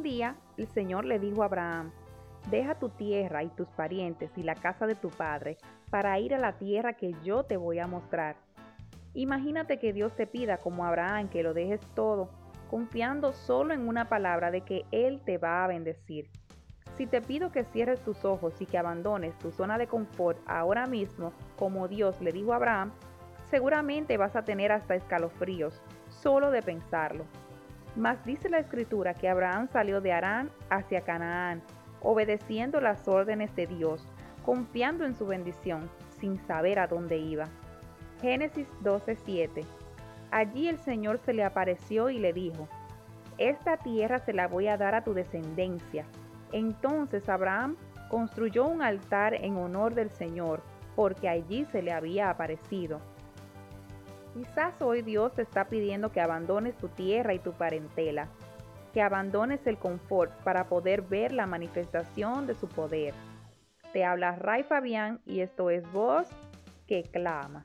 Un día el Señor le dijo a Abraham, deja tu tierra y tus parientes y la casa de tu padre para ir a la tierra que yo te voy a mostrar. Imagínate que Dios te pida como Abraham que lo dejes todo, confiando solo en una palabra de que Él te va a bendecir. Si te pido que cierres tus ojos y que abandones tu zona de confort ahora mismo, como Dios le dijo a Abraham, seguramente vas a tener hasta escalofríos, solo de pensarlo. Mas dice la escritura que Abraham salió de Arán hacia Canaán, obedeciendo las órdenes de Dios, confiando en su bendición, sin saber a dónde iba. Génesis 12:7 Allí el Señor se le apareció y le dijo, Esta tierra se la voy a dar a tu descendencia. Entonces Abraham construyó un altar en honor del Señor, porque allí se le había aparecido. Quizás hoy Dios te está pidiendo que abandones tu tierra y tu parentela, que abandones el confort para poder ver la manifestación de su poder. Te habla Ray Fabián y esto es Voz que Clama.